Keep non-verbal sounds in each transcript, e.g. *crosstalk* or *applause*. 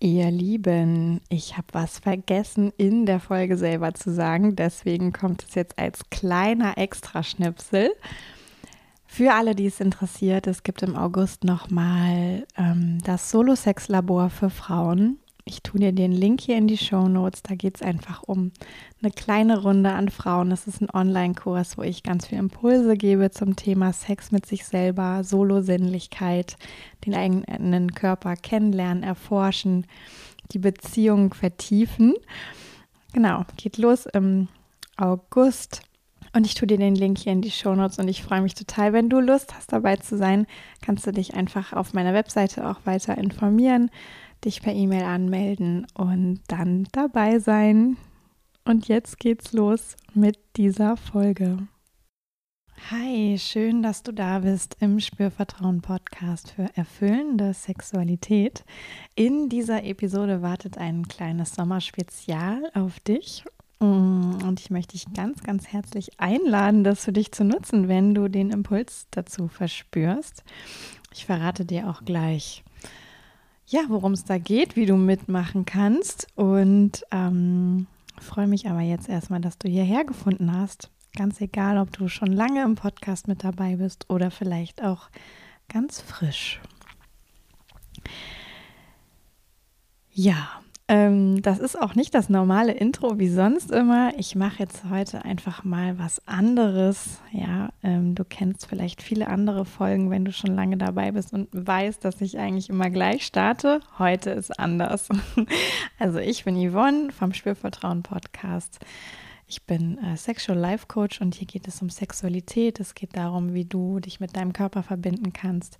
Ihr Lieben, ich habe was vergessen in der Folge selber zu sagen, deswegen kommt es jetzt als kleiner Extraschnipsel. Für alle, die es interessiert, es gibt im August nochmal ähm, das Solo-Sex-Labor für Frauen. Ich tue dir den Link hier in die Show Notes. Da geht es einfach um eine kleine Runde an Frauen. Das ist ein Online-Kurs, wo ich ganz viele Impulse gebe zum Thema Sex mit sich selber, Solo-Sinnlichkeit, den eigenen Körper kennenlernen, erforschen, die Beziehung vertiefen. Genau, geht los im August. Und ich tue dir den Link hier in die Show Notes und ich freue mich total, wenn du Lust hast, dabei zu sein. Kannst du dich einfach auf meiner Webseite auch weiter informieren dich per E-Mail anmelden und dann dabei sein. Und jetzt geht's los mit dieser Folge. Hi, schön, dass du da bist im Spürvertrauen Podcast für erfüllende Sexualität. In dieser Episode wartet ein kleines Sommerspezial auf dich. Und ich möchte dich ganz, ganz herzlich einladen, das für dich zu nutzen, wenn du den Impuls dazu verspürst. Ich verrate dir auch gleich, ja, worum es da geht, wie du mitmachen kannst. Und ähm, freue mich aber jetzt erstmal, dass du hierher gefunden hast. Ganz egal, ob du schon lange im Podcast mit dabei bist oder vielleicht auch ganz frisch. Ja, ähm, das ist auch nicht das normale Intro wie sonst immer. Ich mache jetzt heute einfach mal was anderes. Ja, ähm, du kennst vielleicht viele andere Folgen, wenn du schon lange dabei bist und weißt, dass ich eigentlich immer gleich starte. Heute ist anders. *laughs* also ich bin Yvonne vom Spürvertrauen Podcast. Ich bin äh, Sexual Life Coach und hier geht es um Sexualität. Es geht darum, wie du dich mit deinem Körper verbinden kannst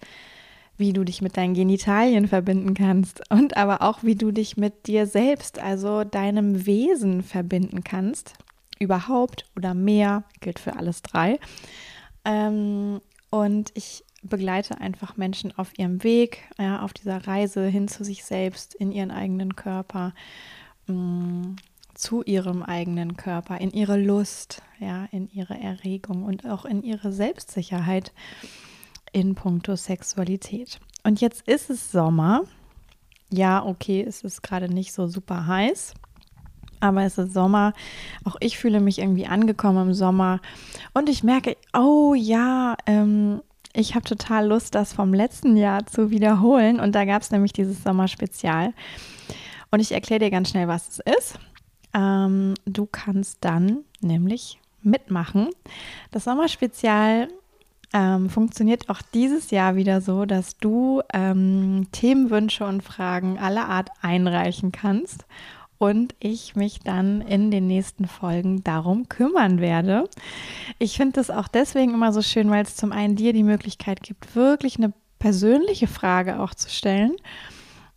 wie du dich mit deinen Genitalien verbinden kannst und aber auch, wie du dich mit dir selbst, also deinem Wesen verbinden kannst. Überhaupt oder mehr, gilt für alles drei. Ähm, und ich begleite einfach Menschen auf ihrem Weg, ja, auf dieser Reise hin zu sich selbst, in ihren eigenen Körper, mh, mm, zu ihrem eigenen Körper, in ihre Lust, ja, in ihre Erregung und auch in ihre Selbstsicherheit in puncto Sexualität. Und jetzt ist es Sommer. Ja, okay, es ist gerade nicht so super heiß. Aber es ist Sommer. Auch ich fühle mich irgendwie angekommen im Sommer. Und ich merke, oh ja, ähm, ich habe total Lust, das vom letzten Jahr zu wiederholen. Und da gab es nämlich dieses Sommerspezial. Und ich erkläre dir ganz schnell, was es ist. Ähm, du kannst dann nämlich mitmachen. Das Sommerspezial ähm, funktioniert auch dieses Jahr wieder so, dass du ähm, Themenwünsche und Fragen aller Art einreichen kannst und ich mich dann in den nächsten Folgen darum kümmern werde. Ich finde das auch deswegen immer so schön, weil es zum einen dir die Möglichkeit gibt, wirklich eine persönliche Frage auch zu stellen.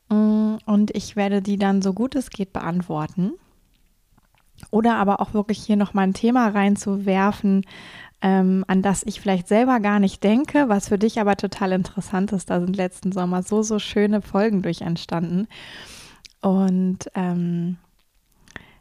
Mm, und ich werde die dann so gut es geht beantworten. Oder aber auch wirklich hier nochmal ein Thema reinzuwerfen, ähm, an das ich vielleicht selber gar nicht denke, was für dich aber total interessant ist. Da sind letzten Sommer so, so schöne Folgen durch entstanden. Und ähm,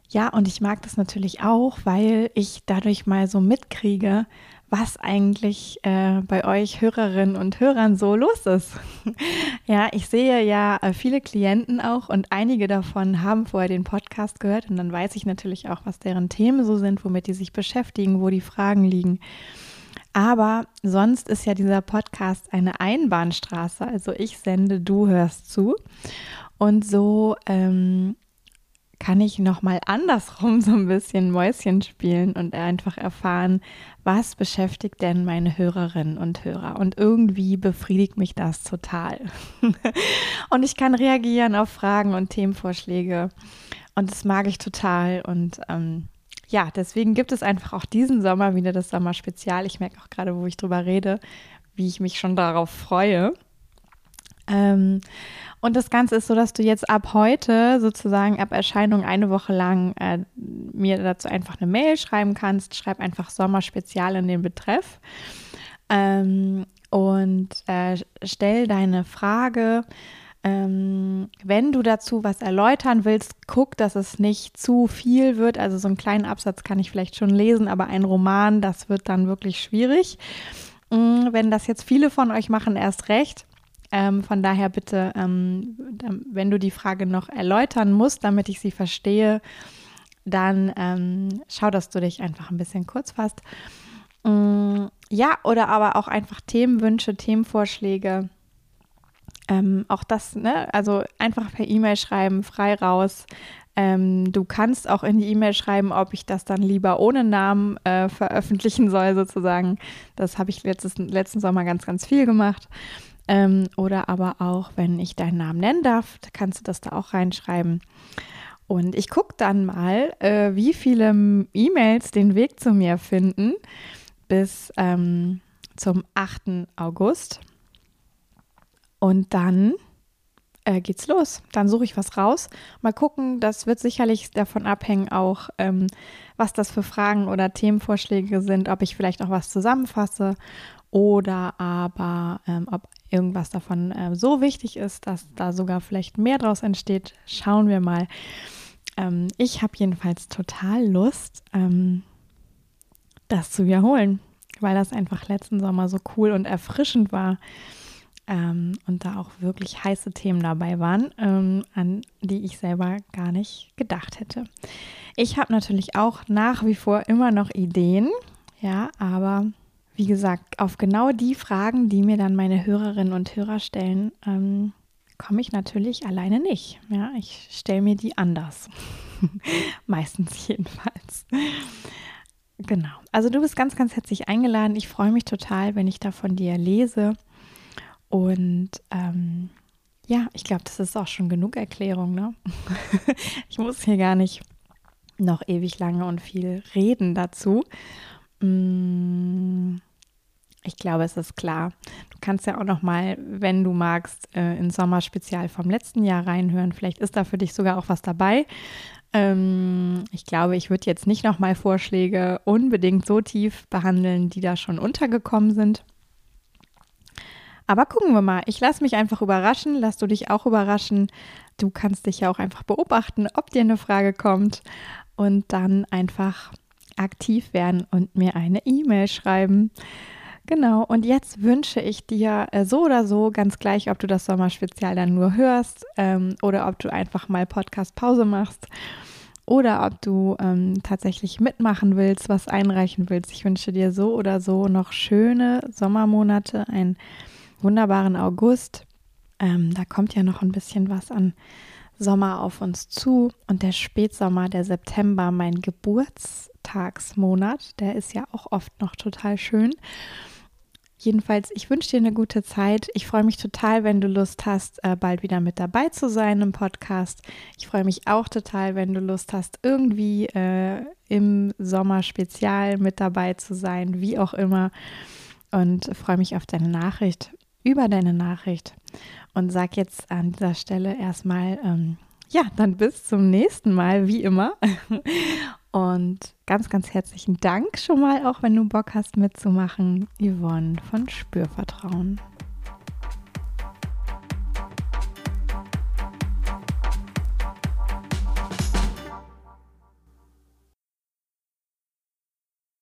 ja, und ich mag das natürlich auch, weil ich dadurch mal so mitkriege, was eigentlich äh, bei euch Hörerinnen und Hörern so los ist. *laughs* ja, ich sehe ja äh, viele Klienten auch und einige davon haben vorher den Podcast gehört und dann weiß ich natürlich auch, was deren Themen so sind, womit die sich beschäftigen, wo die Fragen liegen. Aber sonst ist ja dieser Podcast eine Einbahnstraße. Also ich sende, du hörst zu. Und so ähm, kann ich nochmal andersrum so ein bisschen Mäuschen spielen und einfach erfahren, was beschäftigt denn meine Hörerinnen und Hörer. Und irgendwie befriedigt mich das total. *laughs* und ich kann reagieren auf Fragen und Themenvorschläge. Und das mag ich total. Und ähm, ja, deswegen gibt es einfach auch diesen Sommer wieder das Sommerspezial. Ich merke auch gerade, wo ich drüber rede, wie ich mich schon darauf freue. Ähm, und das Ganze ist so, dass du jetzt ab heute sozusagen ab Erscheinung eine Woche lang äh, mir dazu einfach eine Mail schreiben kannst. Schreib einfach Sommerspezial in den Betreff ähm, und äh, stell deine Frage. Ähm, wenn du dazu was erläutern willst, guck, dass es nicht zu viel wird. Also so einen kleinen Absatz kann ich vielleicht schon lesen, aber ein Roman, das wird dann wirklich schwierig. Mm, wenn das jetzt viele von euch machen, erst recht Ähm, von daher bitte, ähm, wenn du die Frage noch erläutern musst, damit ich sie verstehe, dann ähm, schau, dass du dich einfach ein bisschen kurz fasst. Mm, ja, oder aber auch einfach Themenwünsche, Themenvorschläge. Ähm, auch das, ne, also einfach per E-Mail schreiben, frei raus. Ähm, du kannst auch in die E-Mail schreiben, ob ich das dann lieber ohne Namen äh, veröffentlichen soll, sozusagen. Das habe ich letztes, letzten Sommer ganz, ganz viel gemacht. Ähm, oder aber auch, wenn ich deinen Namen nennen darf, kannst du das da auch reinschreiben. Und ich gucke dann mal, äh, wie viele E-Mails den Weg zu mir finden bis ähm, zum 8. August. Und dann äh, geht's los. Dann suche ich was raus. Mal gucken, das wird sicherlich davon abhängen, auch ähm, was das für Fragen oder Themenvorschläge sind, ob ich vielleicht auch was zusammenfasse oder aber ähm, ob irgendwas davon äh, so wichtig ist, dass da sogar vielleicht mehr draus entsteht. Schauen wir mal. Ähm, ich habe jedenfalls total Lust, ähm, das zu wiederholen, weil das einfach letzten Sommer so cool und erfrischend war ähm, und da auch wirklich heiße Themen dabei waren, ähm, an die ich selber gar nicht gedacht hätte. Ich habe natürlich auch nach wie vor immer noch Ideen, ja, aber wie gesagt, auf genau die Fragen, die mir dann meine Hörerinnen und Hörer stellen, ähm, komme ich natürlich alleine nicht. Ja, ich stelle mir die anders. *laughs* Meistens jedenfalls. Genau. Also du bist ganz, ganz herzlich eingeladen. Ich freue mich total, wenn ich da von dir lese. Und ähm, ja, ich glaube, das ist auch schon genug Erklärung. Ne? *laughs* ich muss hier gar nicht noch ewig lange und viel reden dazu. Mm, ich glaube, es ist klar. Du kannst ja auch noch mal, wenn du magst, äh, in Sommerspezial vom letzten Jahr reinhören. Vielleicht ist da für dich sogar auch was dabei. Ähm, ich glaube, ich würde jetzt nicht noch mal Vorschläge unbedingt so tief behandeln, die da schon untergekommen sind. Aber gucken wir mal. Ich lasse mich einfach überraschen. Lass du dich auch überraschen. Du kannst dich ja auch einfach beobachten, ob dir eine Frage kommt und dann einfach aktiv werden und mir eine E-Mail schreiben. Genau, und jetzt wünsche ich dir äh, so oder so, ganz gleich, ob du das Sommerspezial dann nur hörst ähm, oder ob du einfach mal Podcast-Pause machst oder ob du ähm, tatsächlich mitmachen willst, was einreichen willst. Ich wünsche dir so oder so noch schöne Sommermonate, einen wunderbaren August. Ähm, da kommt ja noch ein bisschen was an Sommer auf uns zu und der Spätsommer, der September, mein Geburtstagsmonat, der ist ja auch oft noch total schön. Jedenfalls, ich wünsche dir eine gute Zeit. Ich freue mich total, wenn du Lust hast, äh, bald wieder mit dabei zu sein im Podcast. Ich freue mich auch total, wenn du Lust hast, irgendwie äh, im Sommer spezial mit dabei zu sein, wie auch immer. Und freue mich auf deine Nachricht, über deine Nachricht. Und sag jetzt an dieser Stelle erstmal, ähm, ja, dann bis zum nächsten Mal, wie immer. *laughs* Und ganz, ganz herzlichen Dank schon mal, auch wenn du Bock hast mitzumachen, Yvonne von Spürvertrauen.